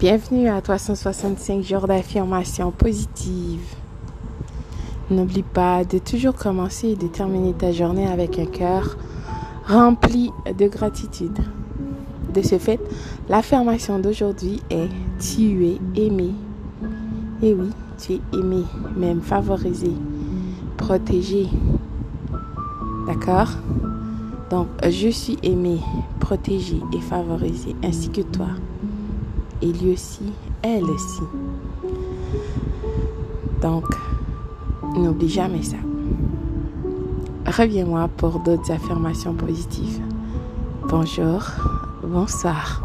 Bienvenue à 365 jours d'affirmation positive. N'oublie pas de toujours commencer et de terminer ta journée avec un cœur rempli de gratitude. De ce fait, l'affirmation d'aujourd'hui est Tu es aimé. Et oui, tu es aimé, même favorisé, protégé. D'accord? Donc, je suis aimé, protégé et favorisé, ainsi que toi et lui aussi, elle aussi. Donc, n'oublie jamais ça. Reviens-moi pour d'autres affirmations positives. Bonjour, bonsoir.